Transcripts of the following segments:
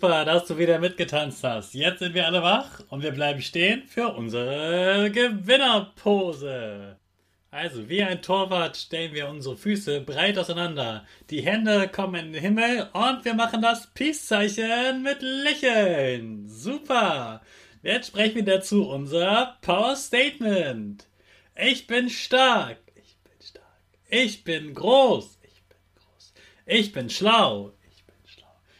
Super, dass du wieder mitgetanzt hast. Jetzt sind wir alle wach und wir bleiben stehen für unsere Gewinnerpose. Also, wie ein Torwart stellen wir unsere Füße breit auseinander. Die Hände kommen in den Himmel und wir machen das Peace-Zeichen mit Lächeln. Super. Jetzt sprechen wir dazu unser Power Statement. Ich bin stark. Ich bin stark. Ich bin groß. Ich bin groß. Ich bin schlau.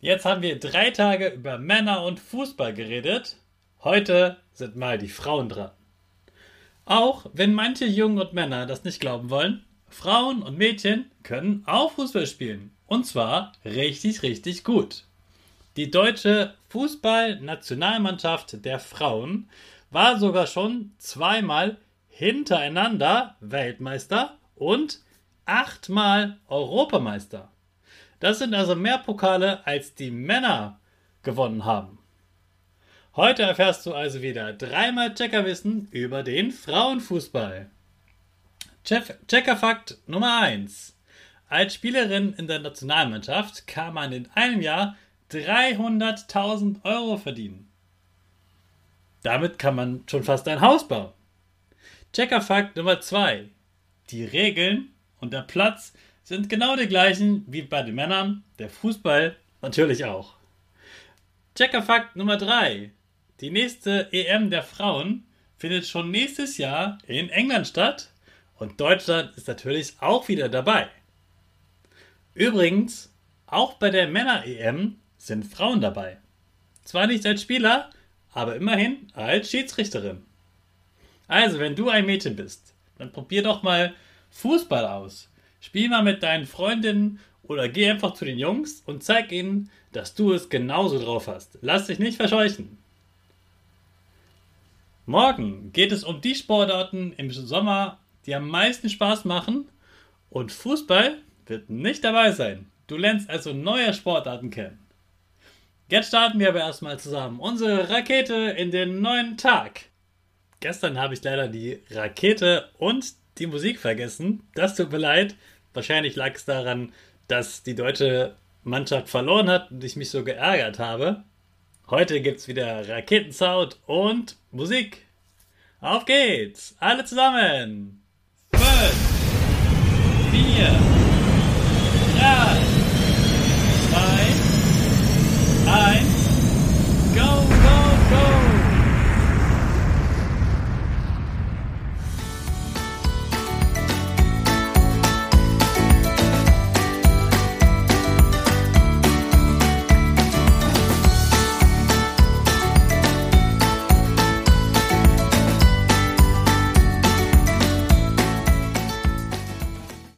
Jetzt haben wir drei Tage über Männer und Fußball geredet. Heute sind mal die Frauen dran. Auch wenn manche Jungen und Männer das nicht glauben wollen, Frauen und Mädchen können auch Fußball spielen. Und zwar richtig, richtig gut. Die deutsche Fußballnationalmannschaft der Frauen war sogar schon zweimal hintereinander Weltmeister und achtmal Europameister. Das sind also mehr Pokale, als die Männer gewonnen haben. Heute erfährst du also wieder dreimal Checkerwissen über den Frauenfußball. Checkerfakt Nummer 1. Als Spielerin in der Nationalmannschaft kann man in einem Jahr 300.000 Euro verdienen. Damit kann man schon fast ein Haus bauen. Checkerfakt Nummer 2. Die Regeln und der Platz sind genau die gleichen wie bei den Männern, der Fußball natürlich auch. Checkerfakt Nummer 3. Die nächste EM der Frauen findet schon nächstes Jahr in England statt und Deutschland ist natürlich auch wieder dabei. Übrigens, auch bei der Männer-EM sind Frauen dabei. Zwar nicht als Spieler, aber immerhin als Schiedsrichterin. Also, wenn du ein Mädchen bist, dann probier doch mal Fußball aus. Spiel mal mit deinen Freundinnen oder geh einfach zu den Jungs und zeig ihnen, dass du es genauso drauf hast. Lass dich nicht verscheuchen. Morgen geht es um die Sportarten im Sommer, die am meisten Spaß machen und Fußball wird nicht dabei sein. Du lernst also neue Sportarten kennen. Jetzt starten wir aber erstmal zusammen unsere Rakete in den neuen Tag. Gestern habe ich leider die Rakete und die Musik vergessen. Das tut mir leid. Wahrscheinlich lag es daran, dass die deutsche Mannschaft verloren hat und ich mich so geärgert habe. Heute gibt es wieder Raketensound und Musik. Auf geht's! Alle zusammen! 5,